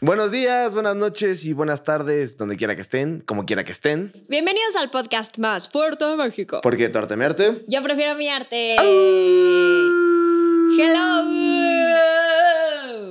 Buenos días, buenas noches y buenas tardes, donde quiera que estén, como quiera que estén. Bienvenidos al podcast más fuerte de México. Porque tu arte me arte. Yo prefiero mi arte. Hello.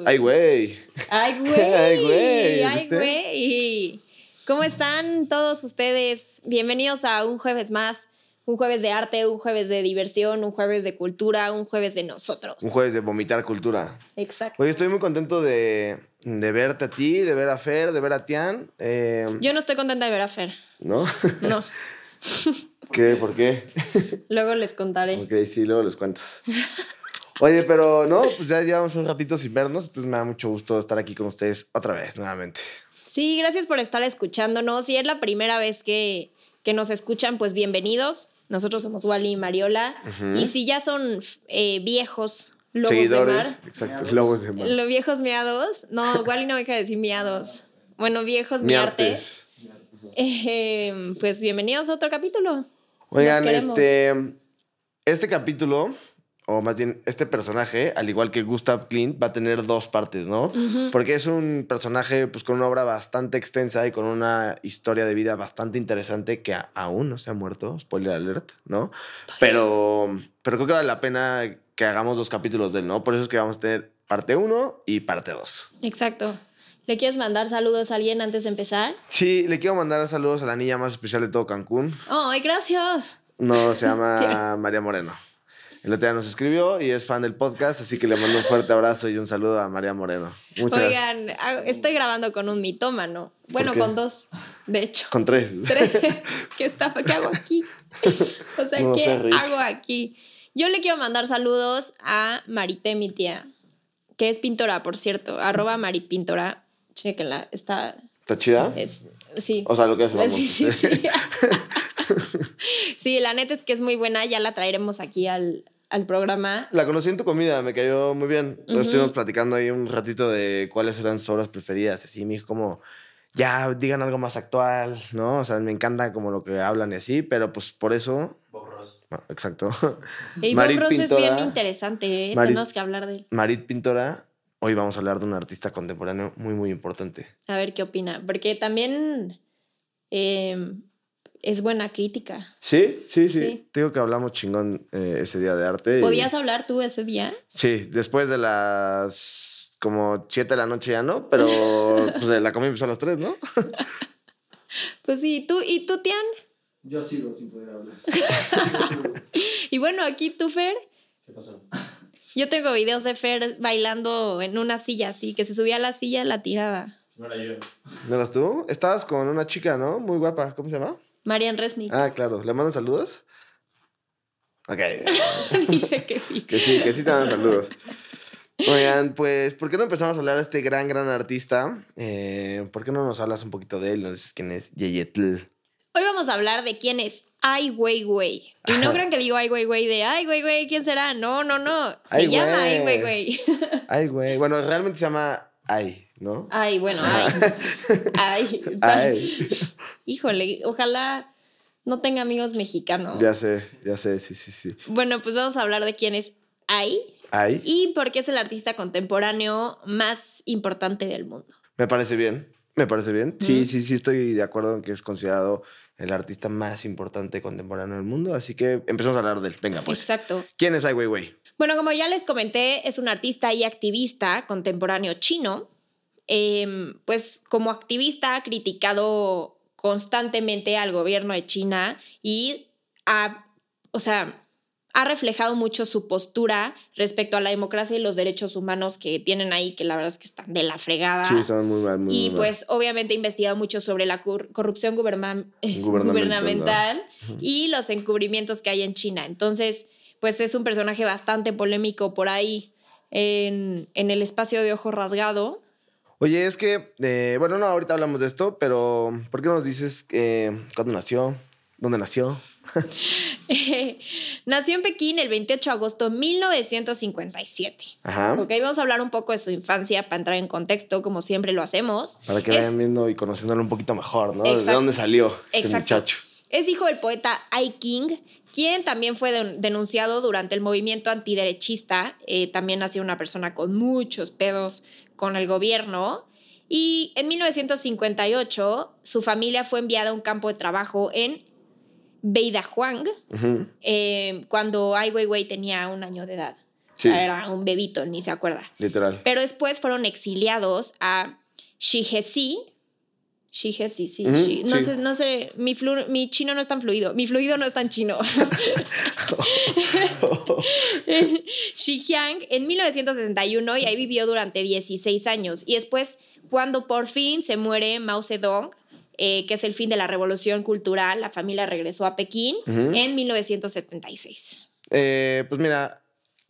Ay, güey. Ay, güey. Ay, güey, Ay, güey. ¿Cómo están todos ustedes? Bienvenidos a un jueves más. Un jueves de arte, un jueves de diversión, un jueves de cultura, un jueves de nosotros. Un jueves de vomitar cultura. Exacto. Oye, estoy muy contento de, de verte a ti, de ver a Fer, de ver a Tian. Eh, Yo no estoy contenta de ver a Fer. ¿No? No. ¿Qué? ¿Por qué? Luego les contaré. Ok, sí, luego les cuentas. Oye, pero no, pues ya llevamos un ratito sin vernos, entonces me da mucho gusto estar aquí con ustedes otra vez, nuevamente. Sí, gracias por estar escuchándonos. Si es la primera vez que, que nos escuchan, pues bienvenidos. Nosotros somos Wally y Mariola. Y si ya son eh, viejos lobos Seguidores. de mar, Exacto, lobos de mar. los viejos miados. No, Wally no me deja de decir miados. Bueno, viejos miartes. Miartes. Eh, pues bienvenidos a otro capítulo. Oigan, este, este capítulo, o más bien este personaje, al igual que Gustav Klimt, va a tener dos partes, ¿no? Porque es un personaje pues, con una obra bastante extensa y con una historia de vida bastante interesante que aún no se ha muerto, spoiler alert, ¿no? Pero, pero creo que vale la pena que hagamos dos capítulos de él, ¿no? Por eso es que vamos a tener parte 1 y parte 2. Exacto. ¿Le quieres mandar saludos a alguien antes de empezar? Sí, le quiero mandar saludos a la niña más especial de todo Cancún. ¡Ay, gracias! No, se llama María Moreno. El otro día nos escribió y es fan del podcast, así que le mando un fuerte abrazo y un saludo a María Moreno. Muchas gracias. Oigan, ah, estoy grabando con un mitómano. Bueno, con dos, de hecho. Con tres. Tres. ¿Qué, está, ¿Qué hago aquí? O sea, No ¿qué hago aquí? Yo le quiero mandar saludos a Marité, mi tía, que es pintora, por cierto. Arroba Marit Pintora. Chéquenla, está. ¿Está chida? Es, sí. O sea, lo que es la Sí, sí, sí. Sí, la neta es que es muy buena. Ya la traeremos aquí al, al programa. La conocí en tu comida, me cayó muy bien. Estuvimos platicando ahí un ratito de cuáles eran sus obras preferidas. Así me dijo como, ya, digan algo más actual, ¿no? O sea, me encanta como lo que hablan y así, pero pues por eso... Ah, Exacto. Y Marit Bob Ross es bien interesante, ¿eh? Marit- Tenemos que hablar de él. Marit Pintora, hoy vamos a hablar de un artista contemporáneo muy, muy importante. A ver qué opina. Porque también eh, es buena crítica. Sí, sí, sí. Sí. Te digo que hablamos chingón eh, ese día de arte. y- ¿Podías hablar tú ese día? Sí, después de las como 7 de la noche ya no, pero pues, de la comida empezó a las 3, ¿no? Pues sí, tú y tú, Tian. Yo sigo sin poder hablar. Y bueno, aquí tú, Fer. ¿Qué pasó? Yo tengo videos de Fer bailando en una silla así, que se subía a la silla y la tiraba. No era yo. ¿No eras tú? Estabas con una chica, ¿no? Muy guapa. ¿Cómo se llama? Marian Resnick Ah, claro. ¿Le mandan saludos? Ok. dice que sí. Que sí, que sí te mandan saludos. Oigan, pues, ¿por qué no empezamos a hablar de este gran, gran artista? Eh, ¿Por qué no nos hablas un poquito de él? Nos dices quién es Yeyetl. Hoy vamos a hablar de quién es Ai Weiwei. Y no crean que digo Ai Weiwei de Ai Weiwei, ¿quién será? No, no, no. Se Ai llama Ai Weiwei. Weiwei. Ay, güey. Bueno, realmente se llama Ay, ¿no? Ay, bueno, ay. Ay. Ay. Híjole, ojalá no tenga amigos mexicanos. Ya sé, ya sé, sí, sí, sí. Bueno, pues vamos a hablar de quién es Ai Ay. y por qué es el artista contemporáneo más importante del mundo. Me parece bien, me parece bien. Sí, sí, sí, estoy de acuerdo en que es considerado el artista más importante contemporáneo del mundo. Así que empezamos a hablar de él. Venga, pues. Exacto. ¿Quién es Ai Weiwei? Bueno, como ya les comenté, es un artista y activista contemporáneo chino. Em, pues como activista ha criticado constantemente al gobierno de China y ha, o sea, ha reflejado mucho su postura respecto a la democracia y los derechos humanos que tienen ahí, que la verdad es que están de la fregada. Sí, son muy mal, muy Y muy mal. pues obviamente ha investigado mucho sobre la cor- corrupción guberna- Gubernamental, gubernamental y los encubrimientos que hay en China. Entonces, pues es un personaje bastante polémico por ahí en, en el espacio de ojo rasgado. Oye, es que, eh, bueno, no, ahorita hablamos de esto, pero ¿por qué no nos dices eh, cuándo nació? ¿Dónde nació? Nació en Pekín el 28 de agosto de 1957. Ajá. Ok, vamos a hablar un poco de su infancia para entrar en contexto, como siempre lo hacemos. Para que Es- vayan viendo y conociéndolo un poquito mejor, ¿no? ¿De Exacto. dónde salió este Exacto. muchacho? Es hijo del poeta Ai King, quien también fue den- denunciado durante el movimiento antiderechista. Eh, también ha sido una persona con muchos pedos con el gobierno. Y en 1958, su familia fue enviada a un campo de trabajo en Beidahuang, eh, cuando Ai Weiwei tenía un año de edad. Sí. O sea, era un bebito, ni se acuerda. Literal. Pero después fueron exiliados a Shihesi, sí. Shi- no, sí. sé, no sé, mi, flu- mi chino no es tan fluido. Mi fluido no es tan chino. Xijiang en 1961 y ahí vivió durante 16 años. Y después, cuando por fin se muere Mao Zedong, eh, que es el fin de la revolución cultural, la familia regresó a Pekín en 1976. Eh, pues mira,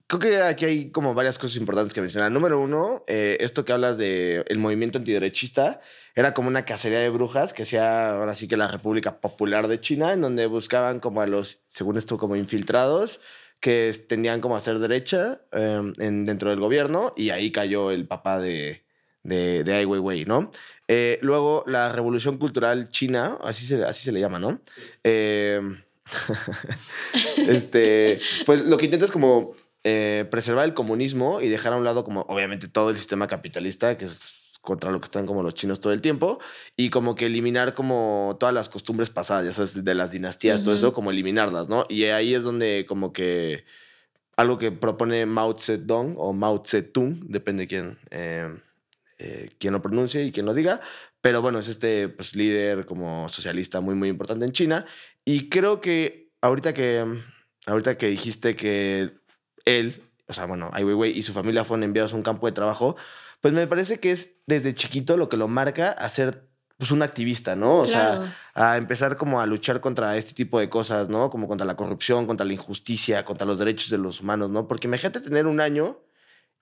creo que aquí hay como varias cosas importantes que mencionar. Número uno, eh, esto que hablas de el movimiento antiderechista era como una cacería de brujas que hacía ahora sí que la República Popular de China, en donde buscaban como a los, según esto, como infiltrados que tendían como a ser derecha eh, en, dentro del gobierno y ahí cayó el papá de, de, de Ai Weiwei, ¿no? Eh, luego la Revolución Cultural China, así se, así se le llama, ¿no? Eh, este, pues lo que intenta es como eh, preservar el comunismo y dejar a un lado como obviamente todo el sistema capitalista que es contra lo que están como los chinos todo el tiempo y como que eliminar como todas las costumbres pasadas, ya sabes, de las dinastías, todo eso, como eliminarlas, ¿no? Y ahí es donde como que algo que propone Mao Zedong o Mao Zedong, depende de quién, eh, eh, quién lo pronuncie y quién lo diga, pero bueno, es este pues, líder como socialista muy, muy importante en China. Y creo que ahorita que, ahorita que dijiste que él, o sea, bueno, Ai Weiwei y su familia fueron enviados a un campo de trabajo, pues me parece que es desde chiquito lo que lo marca a ser pues, un activista, ¿no? O Claro. sea, a empezar como a luchar contra este tipo de cosas, ¿no? Como contra la corrupción, contra la injusticia, contra los derechos de los humanos, ¿no? Porque imagínate tener un año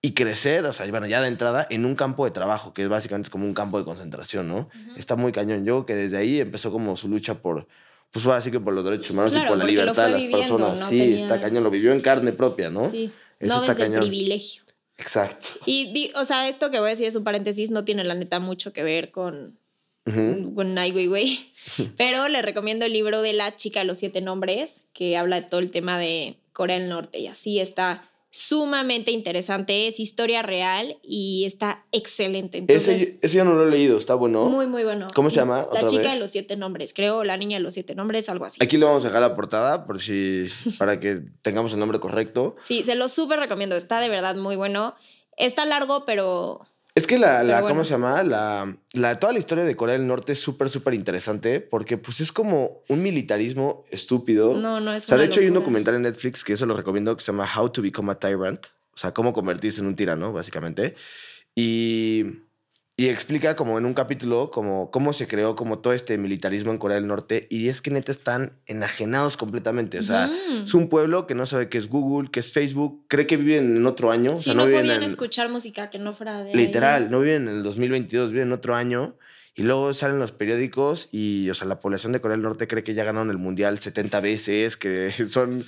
y crecer, o sea, bueno, ya de entrada, en un campo de trabajo, que es básicamente es como un campo de concentración, ¿no? Está muy cañón. Yo creo que desde ahí empezó como su lucha por, pues así que por los derechos humanos y por la libertad de las viviendo, personas. no sí, tenía- está cañón, lo vivió en carne propia, ¿no? Sí, Eso no está desde cañón. el privilegio. Exacto. Y, di- o sea, esto que voy a decir es un paréntesis, no tiene la neta mucho que ver con, Ujú. con Ai Weiwei, pero le recomiendo el libro de La chica de los siete nombres, que habla de todo el tema de Corea del Norte y así está sumamente interesante, es historia real y está excelente. Entonces, ese, ese yo no lo he leído, está bueno. muy, muy bueno. ¿Cómo se llama? La chica vez? de los siete nombres, creo, La niña de los siete nombres, algo así. Aquí le vamos a dejar la portada por si, para que tengamos el nombre correcto. Sí, se lo súper recomiendo, está de verdad muy bueno. Está largo, pero Es que la, la bueno. ¿cómo se llama? La, la, toda la historia de Corea del Norte es súper, súper interesante porque pues es como un militarismo estúpido. no, no es o sea, de hecho hay un documental en Netflix que eso lo recomiendo que se llama How to Become a Tyrant. O sea, cómo convertirse en un tirano, básicamente. Y, y explica como en un capítulo como cómo se creó como todo este militarismo en Corea del Norte. Y es que neta están enajenados completamente. O sea, es un pueblo que no sabe qué es Google, qué es Facebook, cree que viven en otro año. o Sí, sea, no, viven podían en- escuchar música que no fuera de ahí. Literal, no viven en el 2022, viven en otro año. Y luego salen los periódicos y, o sea, la población de Corea del Norte cree que ya ganaron el mundial 70 veces, que son,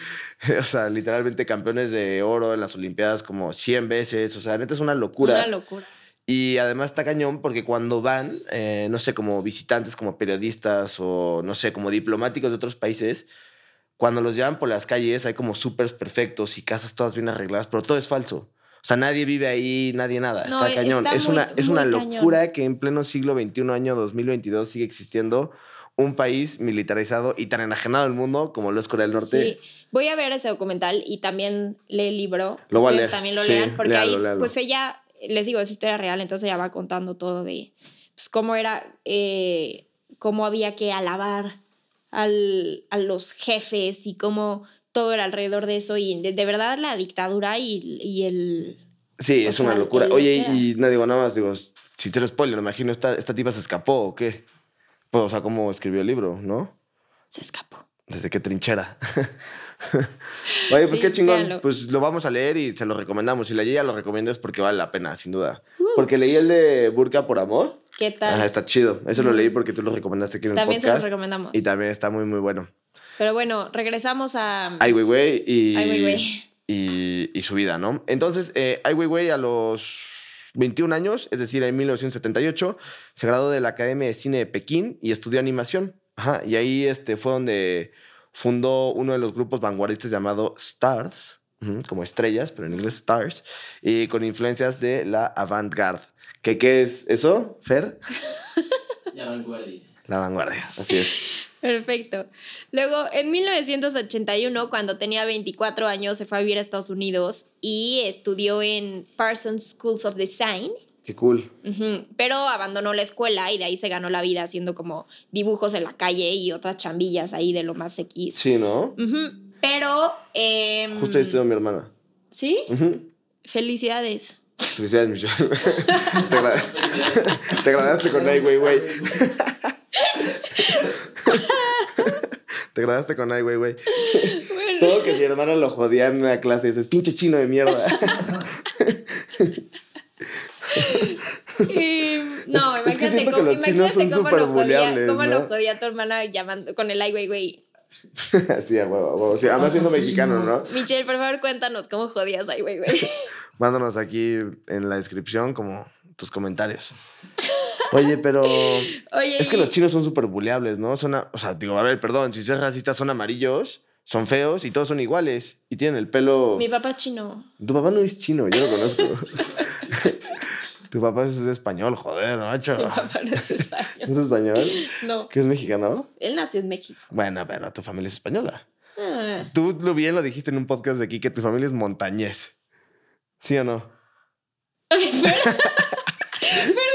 o sea, literalmente campeones de oro en las Olimpiadas como 100 veces. O sea, neta es una locura. Una locura. Y además está cañón porque cuando van, eh, no sé, como visitantes, como periodistas o, no sé, como diplomáticos de otros países, cuando los llevan por las calles hay como súper perfectos y casas todas bien arregladas, pero todo es falso. O sea, nadie vive ahí, nadie nada. No, está cañón. está es, muy- una, es una cañón. locura que en pleno siglo XXI, año 2022, sigue existiendo un país militarizado y tan enajenado del mundo como lo es Corea del Norte. Sí, voy a ver ese documental y también lee el libro. Lo voy a Ustedes leer, también lo sí, lean, porque ahí, pues ella, les digo, es historia real, entonces ella va contando todo de pues, cómo era, eh, cómo había que alabar al, a los jefes y cómo todo era alrededor de eso y de, de verdad la dictadura y, y el... Sí, es sea, una locura. Oye, era. y no digo nada más, digo, sin ser spoiler, me imagino, esta, esta tipa se escapó o qué. Pues, o sea, cómo escribió el libro, ¿no? Se escapó. Desde qué trinchera. Oye, pues Sí, qué chingón. véanlo. Pues lo vamos a leer y se lo recomendamos. Si la ya lo recomiendo es porque vale la pena, sin duda. Uh. Porque leí el de Burka por amor. ¿Qué tal? Ajá, está chido. Eso lo leí porque tú lo recomendaste aquí en el también se los podcast. recomendamos. Y también está muy, muy bueno. Pero bueno, regresamos a... Ai Weiwei y, Ai Weiwei. y, y su vida, ¿no? Entonces, eh, Ai Weiwei a los 21 años, es decir, en 1978, se graduó de la Academia de Cine de Pekín y estudió animación. Ajá, y ahí este, fue donde fundó uno de los grupos vanguardistas llamado Stars, como estrellas, pero en inglés Stars, y con influencias de la avant-garde. ¿Qué, ¿Qué es eso, Fer? La vanguardia. La vanguardia, así es. Perfecto. Luego, en 1981, cuando tenía 24 años, se fue a vivir a Estados Unidos y estudió en Parsons Schools of Design. Qué cool. Pero abandonó la escuela y de ahí se ganó la vida haciendo como dibujos en la calle y otras chambillas ahí de lo más X. Sí, ¿no? Pero. em, Justo ahí estudió mi hermana. ¿Sí? Felicidades. Felicidades, Michelle. te, gra- te graduaste con Ai Weiwei. te graduaste con Ai Weiwei. Bueno, Todo que mi hermana lo jodía en una clase. Dices, pinche chino de mierda. no, Es imagínate que cómo, imagínate cómo, lo jodía, superbuleables, cómo ¿no? lo jodía tu hermana llamando con el ay, güey, güey. sí, a huevo, a huevo. Sí, además siendo mexicano, ¿no? Michelle, por favor, cuéntanos cómo jodías ay, güey, güey. Mándanos aquí en la descripción como tus comentarios. Oye, pero Oye, es que y- los chinos son súper buleables, ¿no? Son, a- o sea, digo, a ver, perdón, si ser racistas son amarillos, son feos y todos son iguales y tienen el pelo... mi papá es chino. Tu papá no es chino, yo lo conozco. Tu papá es español, joder, macho. Mi papá no es español. ¿No es español? No, ¿Qué es mexicano? él nació en México. Bueno, pero tu familia es española. Ah, Tú lo bien lo dijiste en un podcast de aquí que tu familia es montañés. ¿Sí o no? Pero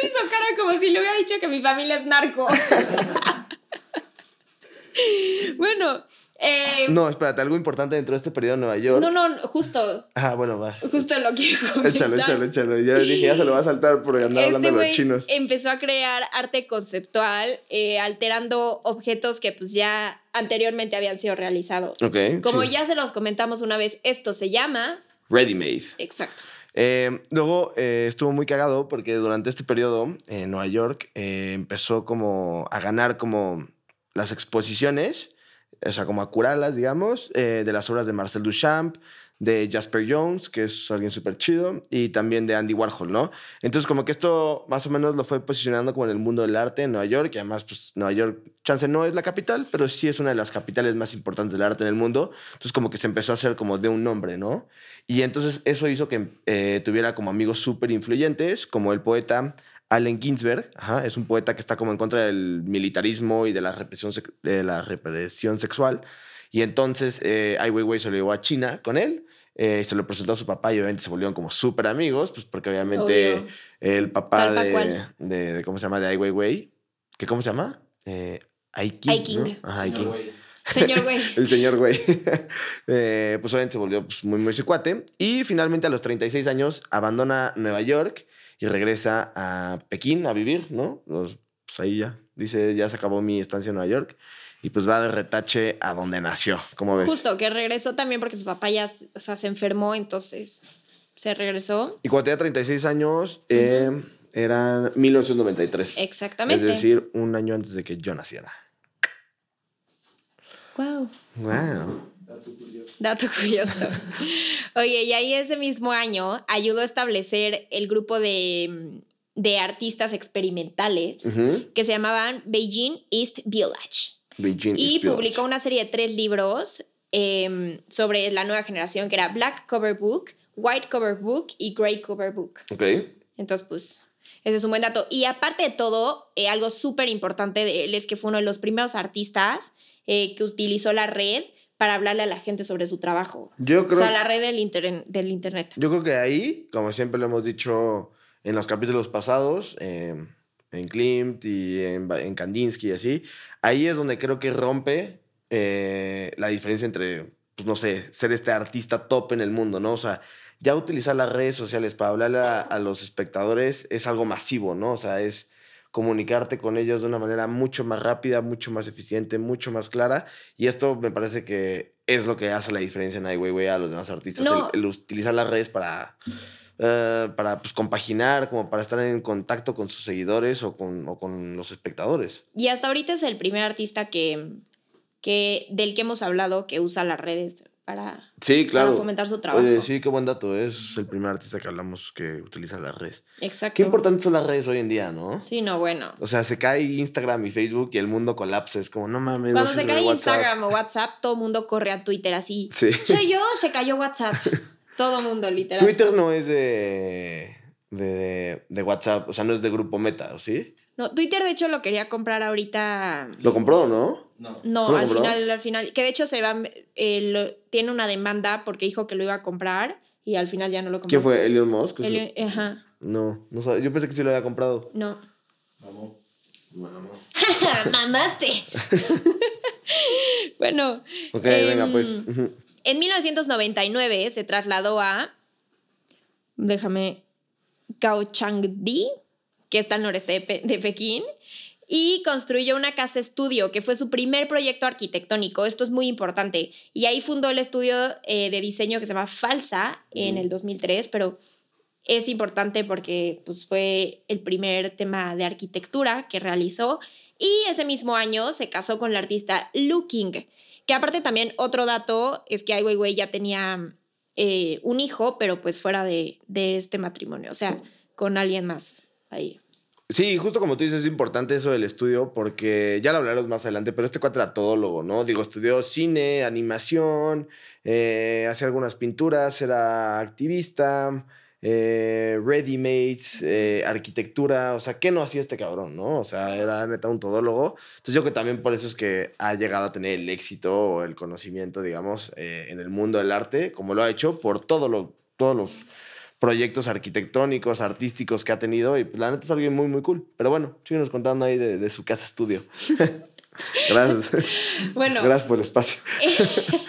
hizo cara como si le hubiera dicho que mi familia es narco. bueno, eh, No, espérate, algo importante dentro de este periodo en Nueva York. no, no, justo, Ah, bueno, va. justo lo quiero comentar. Échalo, échalo, échalo. Ya dije, ya se lo va a saltar por andar hablando Este de los chinos. empezó a crear arte conceptual, eh, alterando objetos que pues ya anteriormente habían sido realizados. Ok. Como sí. ya se los comentamos una vez, esto se llama... Ready made. Exacto. Eh, luego eh, estuvo muy cagado porque durante este periodo en Nueva York empezó como a ganar como las exposiciones, o sea, como a curarlas, digamos, eh, de las obras de Marcel Duchamp, de Jasper Jones, que es alguien súper chido, y también de Andy Warhol, ¿no? Entonces como que esto más o menos lo fue posicionando como en el mundo del arte en Nueva York, y además pues Nueva York, chance no es la capital, pero sí es una de las capitales más importantes del arte en el mundo, entonces como que se empezó a hacer como de un nombre, ¿no? Y entonces eso hizo que eh, tuviera como amigos súper influyentes, como el poeta Allen Ginsberg, ajá, es un poeta que está como en contra del militarismo y de la represión, de la represión sexual. Y entonces eh, Ai Weiwei se lo llevó a China con él, eh, se lo presentó a su papá y obviamente se volvieron como súper amigos, pues porque obviamente Obvio. el papá de, de, de- ¿cómo se llama? De Ai Weiwei, que ¿cómo se llama? Eh, Ai King, Ai King. ¿no? Ajá, Ai Señor King. güey. Señor güey. El señor güey. Eh, pues obviamente se volvió pues, muy, muy su cuate. Y finalmente a los 36 años abandona Nueva York y regresa a Pekín a vivir, ¿no? Los, pues ahí ya. Dice, ya se acabó mi estancia en Nueva York. Y pues va de retache a donde nació. ¿Cómo ves? Justo, que regresó también porque su papá ya o sea, se enfermó, entonces se regresó. Y cuando tenía 36 años, eh, era 1993. Exactamente. Es decir, un año antes de que yo naciera. Wow. Wow. Dato curioso. Dato curioso. Oye, y ahí ese mismo año ayudó a establecer el grupo de, de artistas experimentales que se llamaban Beijing East Village. Beijing Y East Village. publicó una serie de tres libros em, sobre la nueva generación, que era Black Cover Book, White Cover Book y Grey Cover Book. Ok. Entonces, pues, ese es un buen dato. Y aparte de todo, eh, algo súper importante de él es que fue uno de los primeros artistas eh, que utilizó la red para hablarle a la gente sobre su trabajo. Yo creo O sea, la red del, del internet. Yo creo que ahí, como siempre lo hemos dicho en los capítulos pasados, eh, en Klimt y en Kandinsky y así, ahí es donde creo que rompe eh, la diferencia entre, pues no sé, ser este artista top en el mundo, ¿no? O sea, ya utilizar las redes sociales para hablarle a, a los espectadores es algo masivo, ¿no? O sea, es comunicarte con ellos de una manera mucho más rápida, mucho más eficiente, mucho más clara. Y esto me parece que es lo que hace la diferencia en Ai Weiwei a los demás artistas. No. El, el utilizar las redes para, eh, para pues, compaginar, como para estar en contacto con sus seguidores o con, o con los espectadores. Y hasta ahorita es el primer artista que, que del que hemos hablado que usa las redes para, Sí, claro. para fomentar su trabajo. Oye, sí, qué buen dato. Es el primer artista que hablamos que utiliza las redes. Exacto. Qué importantes son las redes hoy en día, ¿no? Sí, no, bueno. O sea, se cae Instagram y Facebook y el mundo colapsa. Es como, no mames. no Cuando se cae. Instagram o WhatsApp, todo el mundo corre a Twitter así. Sí. Soy yo, se cayó WhatsApp. todo mundo, literal. Twitter no es de, de, de WhatsApp, o sea, no es de grupo Meta, ¿o sí? No, Twitter, de hecho, lo quería comprar ahorita. ¿Lo compró, no? No. No, ¿Tú lo al compró? final, al final. Que de hecho se va. eh, lo- tiene una demanda porque dijo que lo iba a comprar y al final ya no lo compró. ¿Quién fue? ¿Elon Musk? Ajá. No, no sabía. Yo pensé que sí lo había comprado. No. Vamos. ¡Mamaste! bueno. Ok, em, venga, pues. Ujú. En 1999 se trasladó a. Déjame. Kaohsiungdi, que está al noreste de, Pe- de Pekín, y construyó una casa estudio, que fue su primer proyecto arquitectónico. Esto es muy importante. Y ahí fundó el estudio eh, de diseño que se llama Falsa en el 2003, pero es importante porque pues, fue el primer tema de arquitectura que realizó. Y ese mismo año se casó con la artista Looking, que aparte también otro dato es que Ai Weiwei ya tenía eh, un hijo, pero pues fuera de, de este matrimonio, o sea, con alguien más ahí. Sí, justo como tú dices, es importante eso del estudio porque ya lo hablaremos más adelante, pero este cuate era todólogo, ¿no? Digo, estudió cine, animación, eh, hacía algunas pinturas, era activista, eh, ready-mates, eh, arquitectura, o sea, ¿qué no hacía este cabrón, no? O sea, era neta un todólogo. Entonces yo creo que también por eso es que ha llegado a tener el éxito o el conocimiento, digamos, eh, en el mundo del arte, como lo ha hecho por todo lo, todos los proyectos arquitectónicos, artísticos que ha tenido y pues, la neta es alguien muy, muy cool. Pero bueno, síguenos contando ahí de, de su casa estudio. Gracias. Bueno, Gracias por el espacio.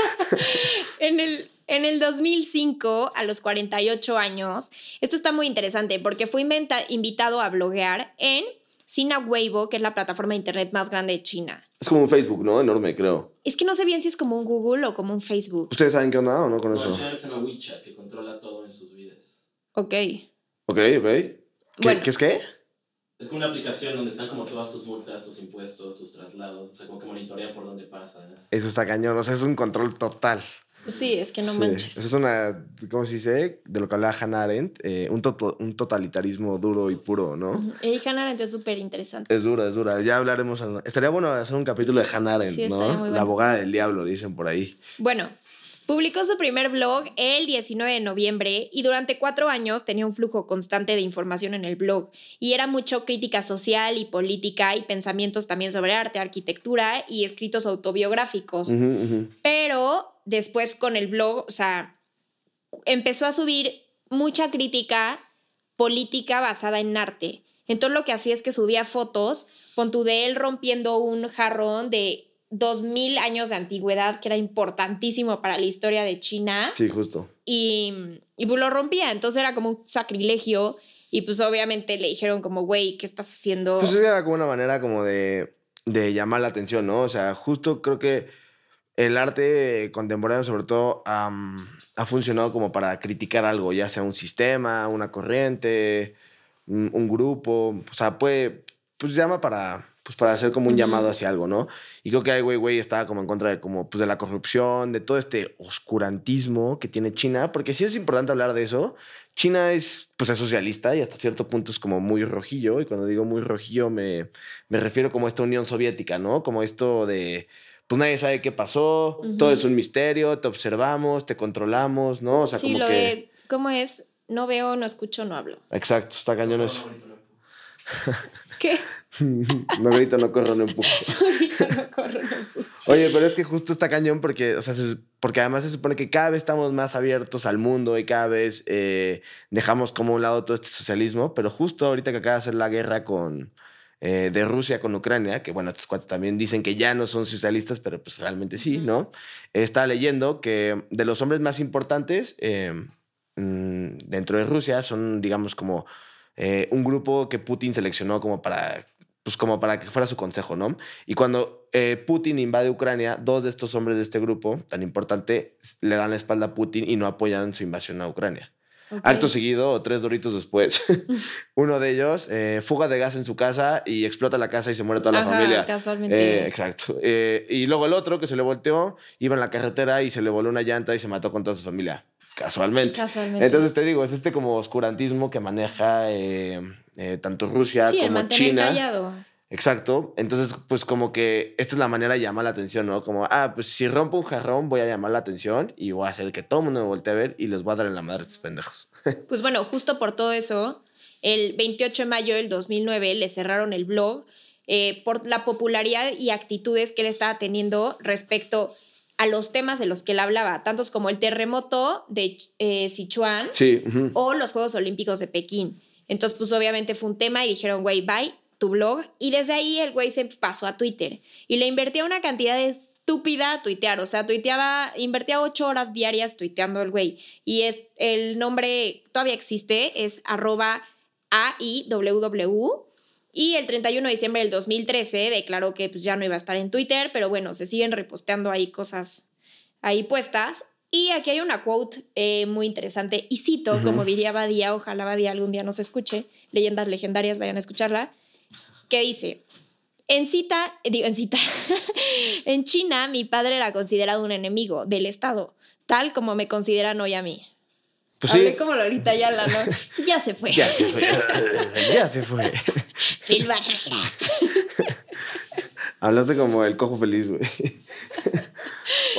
en el, en el 2005, a los 48 años, esto está muy interesante porque fue inventa- invitado a bloguear en Sina Weibo, que es la plataforma de internet más grande de China. Es como un Facebook, ¿no? Enorme, creo. Es que no sé bien si es como un Google o como un Facebook. ¿Ustedes saben qué onda o no con No, eso? el channel se llama WeChat, que controla todo en sus vidas. Ok. Ok, ok. ¿Qué, Bueno. ¿qué es qué? Es como una aplicación donde están como todas tus multas, tus impuestos, tus traslados, o sea, como que monitorean por dónde pasas. Eso está cañón. O sea, es un control total. Pues sí, es que no Sí. manches. Eso es una, ¿cómo se dice? De lo que hablaba Hannah Arendt, eh, un, toto- un totalitarismo duro y puro, ¿no? Ujú. Y Hannah Arendt es súper interesante. Es dura, es dura. Ya hablaremos. Estaría bueno hacer un capítulo de Hannah Arendt, Sí, ¿no? muy La bueno. abogada del diablo, dicen por ahí. Bueno, publicó su primer blog el 19 de noviembre y durante cuatro años tenía un flujo constante de información en el blog y era mucho crítica social y política y pensamientos también sobre arte, arquitectura y escritos autobiográficos. Pero después con el blog, o sea, empezó a subir mucha crítica política basada en arte. Entonces lo que hacía es que subía fotos, pon tú de él rompiendo un jarrón de 2000 años de antigüedad, que era importantísimo para la historia de China, Sí, justo. y, y pues lo rompía. Entonces era como un sacrilegio. Y pues obviamente le dijeron como, güey, ¿qué estás haciendo? Pues era como una manera como de, de llamar la atención, ¿no? O sea, justo creo que el arte contemporáneo sobre todo am, ha funcionado como para criticar algo, ya sea un sistema, una corriente, un, un grupo, o sea, puede, pues llama para, pues para hacer como un llamado hacia algo, ¿no? Y creo que Ai Weiwei estaba como en contra de, como, pues de la corrupción, de todo este oscurantismo que tiene China, porque sí es importante hablar de eso. China es, pues es socialista y hasta cierto punto es como muy rojillo, y cuando digo muy rojillo me, me refiero como a esta Unión Soviética, ¿no? Como esto de, pues nadie sabe qué pasó, Ujú. todo es un misterio, te observamos, te controlamos, ¿no? O sea, sí, como lo que... de, ¿cómo es? No veo, no escucho, no hablo. Exacto, está cañón eso. ¿Qué? no grito, no corro, no empujo. Ahorita no corro, no puedo. Oye, pero es que justo está cañón porque, o sea, se- porque además se supone que cada vez estamos más abiertos al mundo y cada vez eh, dejamos como a un lado todo este socialismo, pero justo ahorita que acaba de hacer la guerra con, eh, de Rusia con Ucrania, que bueno, estos cuates también dicen que ya no son socialistas, pero pues realmente sí. ¿no? Estaba leyendo que de los hombres más importantes eh, mm, dentro de Rusia son, digamos, como eh, un grupo que Putin seleccionó como para, pues como para que fuera su consejo, ¿no? Y cuando eh, Putin invade Ucrania, dos de estos hombres de este grupo tan importante le dan la espalda a Putin y no apoyan su invasión a Ucrania. Acto seguido, o tres doritos después, uno de ellos, eh, fuga de gas en su casa y explota la casa y se muere toda la Ajá, familia. casualmente. Eh, exacto. Eh, y luego el otro que se le volteó, iba en la carretera y se le voló una llanta y se mató con toda su familia. Casualmente. Casualmente. Entonces te digo, es este como oscurantismo que maneja eh, eh, tanto Rusia sí, el como mantener China. callado. Exacto. Entonces, pues como que esta es la manera de llamar la atención, ¿no? Como, ah, pues si rompo un jarrón, voy a llamar la atención y voy a hacer que todo el mundo me voltee a ver y les voy a dar en la madre a estos pendejos. Pues bueno, justo por todo eso, el 28 de mayo del 2009 le cerraron el blog eh, por la popularidad y actitudes que él estaba teniendo respecto a los temas de los que él hablaba, tantos como el terremoto de eh, Sichuan Sí. o los Juegos Olímpicos de Pekín. Entonces, pues obviamente fue un tema y dijeron, güey, bye, tu blog. Y desde ahí el güey se pasó a Twitter y le invertía una cantidad estúpida a tuitear. O sea, tuiteaba, invertía ocho horas diarias tuiteando el güey. Y es, el nombre todavía existe, es arroba AIWW. Y el 31 de diciembre del 2013 declaró que pues, ya no iba a estar en Twitter, pero bueno, se siguen reposteando ahí cosas ahí puestas. Y aquí hay una quote eh, muy interesante, y cito, como diría Badía, ojalá Badía algún día nos escuche, leyendas legendarias, vayan a escucharla, que dice, en cita, digo, en cita, en China mi padre era considerado un enemigo del Estado, tal como me consideran hoy a mí. Pues Hablé sí. como Lolita Yala, ¿no? Ya se fue. Ya se fue. ya se fue. Phil Barrera. Hablaste como el cojo feliz, güey.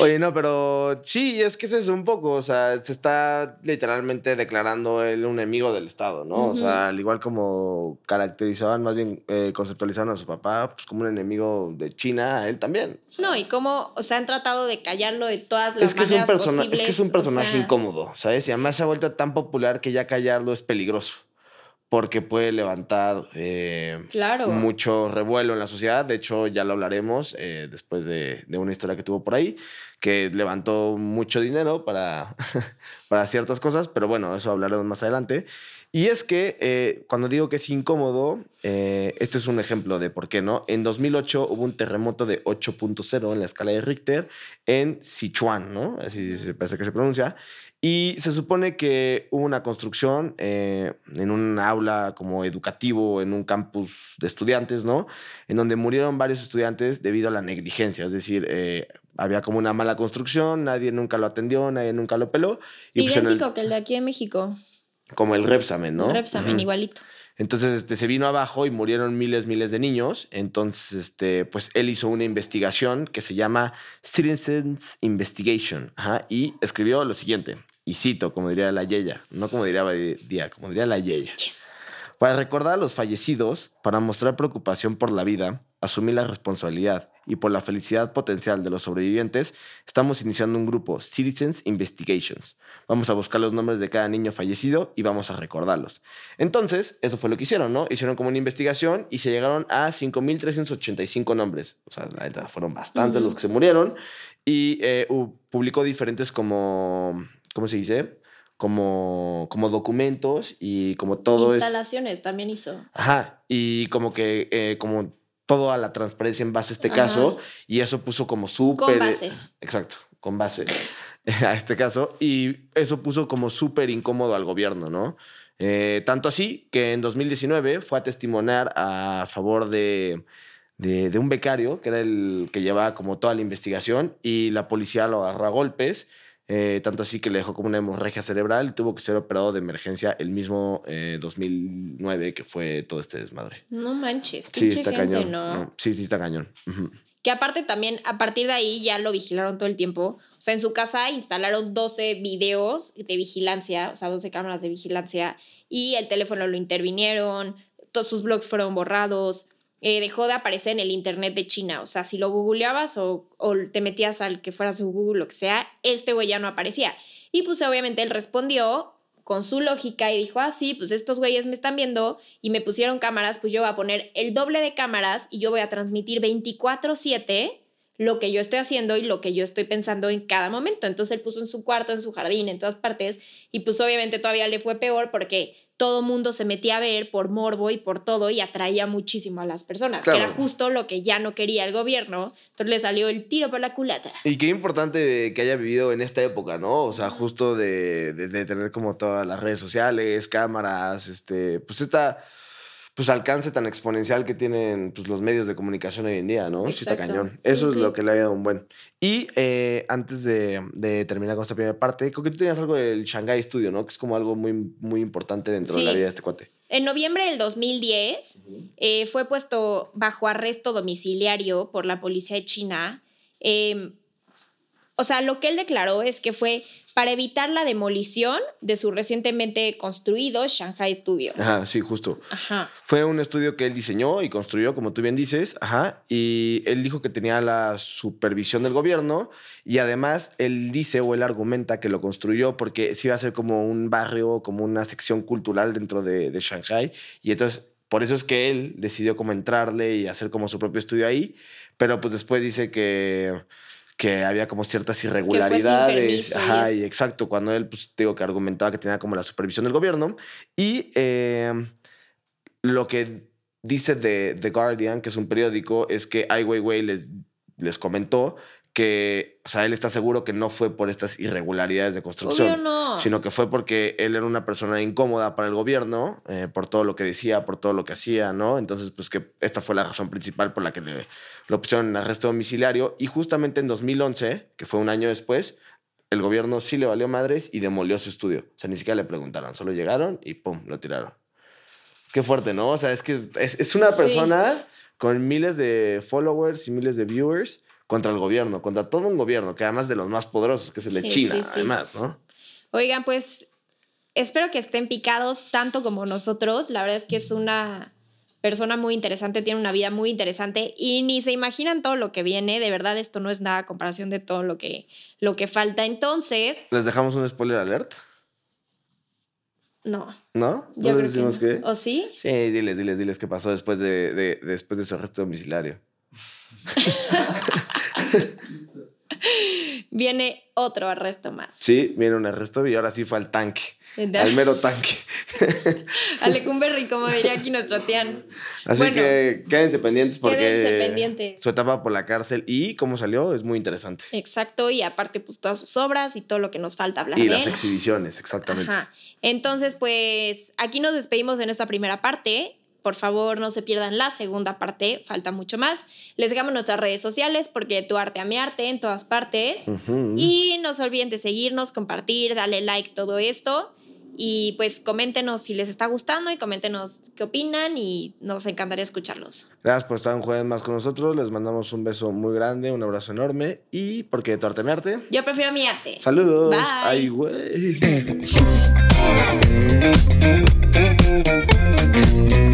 Oye, no, pero sí, es que ese es un poco, o sea, se está literalmente declarando él un enemigo del Estado, ¿no? O sea, al igual como caracterizaban, más bien eh, conceptualizaban a su papá, pues como un enemigo de China, a él también. No, y cómo, o sea, han tratado de callarlo de todas las Es que es, un maneras posibles. es que es un o personaje sea, incómodo, ¿sabes? Y además se ha vuelto tan popular que ya callarlo es peligroso. Porque puede levantar eh, Claro. mucho revuelo en la sociedad. De hecho, ya lo hablaremos eh, después de, de una historia que tuvo por ahí, que levantó mucho dinero para, para ciertas cosas, pero bueno, eso hablaremos más adelante. Y es que eh, cuando digo que es incómodo, eh, este es un ejemplo de por qué no. En 2008 hubo un terremoto de 8.0 en la escala de Richter en Sichuan, ¿no? Así parece que se pronuncia. Y se supone que hubo una construcción eh, en un aula como educativo, en un campus de estudiantes, ¿no? En donde murieron varios estudiantes debido a la negligencia. Es decir, eh, había como una mala construcción, nadie nunca lo atendió, nadie nunca lo peló. Y pues el- Idéntico que el de aquí en México. como el Repsamen, ¿no? El Repsamen, igualito. Entonces, este, se vino abajo y murieron miles, miles de niños. Entonces, este, pues él hizo una investigación que se llama Citizens Investigation. Ajá, y escribió lo siguiente, y cito, como diría la Yeya, no como diría Badía, como diría la Yeya. Yes. Para recordar a los fallecidos, para mostrar preocupación por la vida, asumir la responsabilidad y por la felicidad potencial de los sobrevivientes, estamos iniciando un grupo, Citizens Investigations. Vamos a buscar los nombres de cada niño fallecido y vamos a recordarlos. Entonces, eso fue lo que hicieron, ¿no? Hicieron como una investigación y se llegaron a 5.385 nombres. O sea, la neta, fueron bastantes Ujú. los que se murieron. Y eh, publicó diferentes como, ¿cómo se dice? Como, como documentos y como todo. Instalaciones también hizo. Ajá, y como que, eh, como todo a la transparencia en base a este Ajá. caso, y eso puso como súper... Con base. Exacto, con base a este caso, y eso puso como súper incómodo al gobierno, ¿no? Eh, tanto así que en 2019 fue a testimoniar a favor de, de, de un becario, que era el que llevaba como toda la investigación, y la policía lo agarró a golpes, eh, tanto así que le dejó como una hemorragia cerebral y tuvo que ser operado de emergencia el mismo eh, 2009 que fue todo este desmadre. No manches, Sí, está gente, cañón. ¿no? No, sí, sí, está cañón. Que aparte también, a partir de ahí ya lo vigilaron todo el tiempo. O sea, en su casa instalaron 12 videos de vigilancia, o sea, 12 cámaras de vigilancia, y el teléfono lo intervinieron, todos sus blogs fueron borrados, eh, dejó de aparecer en el internet de China. O sea, si lo googleabas o, te metías al que fuera su Google, lo que sea, este güey ya no aparecía. Y pues obviamente él respondió con su lógica y dijo, ah, sí, pues estos güeyes me están viendo y me pusieron cámaras, pues yo voy a poner el doble de cámaras y yo voy a transmitir 24/7 lo que yo estoy haciendo y lo que yo estoy pensando en cada momento. Entonces él puso en su cuarto, en su jardín, en todas partes, y pues obviamente todavía le fue peor porque todo mundo se metía a ver por morbo y por todo y atraía muchísimo a las personas, que era justo lo que ya no quería el gobierno. Entonces le salió el tiro por la culata. Y qué importante que haya vivido en esta época, ¿no? O sea, justo de, de tener como todas las redes sociales, cámaras, este, pues esta pues alcance tan exponencial que tienen pues, los medios de comunicación hoy en día, ¿no? Sí está cañón. Eso es lo que le ha dado un buen. Y eh, antes de, terminar con esta primera parte, creo que tú tenías algo del Shanghai Studio, ¿no? Que es como algo muy, muy importante dentro de la vida de este cuate. En noviembre del 2010 eh, fue puesto bajo arresto domiciliario por la policía de China. Em, o sea, lo que él declaró es que fue para evitar la demolición de su recientemente construido Shanghai Studio. Ajá, sí, justo. Ajá. Fue un estudio que él diseñó y construyó, como tú bien dices, ajá, y él dijo que tenía la supervisión del gobierno y además él dice o él argumenta que lo construyó porque se iba a ser como un barrio, como una sección cultural dentro de, de Shanghai y entonces por eso es que él decidió como entrarle y hacer como su propio estudio ahí, pero pues después dice que que había como ciertas irregularidades. Ajá, y exacto, cuando él, pues digo que argumentaba que tenía como la supervisión del gobierno. Y em, lo que dice de The Guardian, que es un periódico, es que Ai Weiwei les, les comentó que, o sea, él está seguro que no fue por estas irregularidades de construcción, sino que fue porque él era una persona incómoda para el gobierno, eh, por todo lo que decía, por todo lo que hacía, ¿no? Entonces, pues que esta fue la razón principal por la que le, lo pusieron en arresto domiciliario y justamente en 2011, que fue un año después, el gobierno sí le valió madres y demolió su estudio. O sea, ni siquiera le preguntaron, solo llegaron y pum, lo tiraron. Qué fuerte, ¿no? O sea, es que es, una persona con miles de followers y miles de viewers contra el gobierno, contra todo un gobierno, que además de los más poderosos, que es el de China, además, ¿no? Oigan, pues espero que estén picados tanto como nosotros. La verdad es que es una persona muy interesante, tiene una vida muy interesante y ni se imaginan todo lo que viene. De verdad, esto no es nada a comparación de todo lo que, lo que falta. Entonces. ¿Les dejamos un spoiler alert? No. ¿No? Yo creo que ¿O sí? Sí, diles, diles, diles qué pasó después de, de, después de su arresto domiciliario. viene otro arresto más. Sí, viene un arresto y ahora sí fue al tanque. Al mero tanque. Alecumberri, como diría aquí nuestro tian. Así que quédense pendientes porque quédense pendientes. su etapa por la cárcel y cómo salió es muy interesante. Exacto, y aparte pues todas sus obras y todo lo que nos falta hablar. Y las exhibiciones, exactamente. Entonces pues aquí nos despedimos en esta primera parte por favor no se pierdan la segunda parte, falta mucho más. Les dejamos nuestras redes sociales porque tu arte a mi arte en todas partes. Y no se olviden de seguirnos, compartir, darle like, todo esto. Y pues coméntenos si les está gustando y coméntenos qué opinan y nos encantaría escucharlos. Gracias por estar un jueves más con nosotros. Les mandamos un beso muy grande, un abrazo enorme y porque tu arte mi arte. Yo prefiero mi arte. Saludos. Bye. Ay, güey.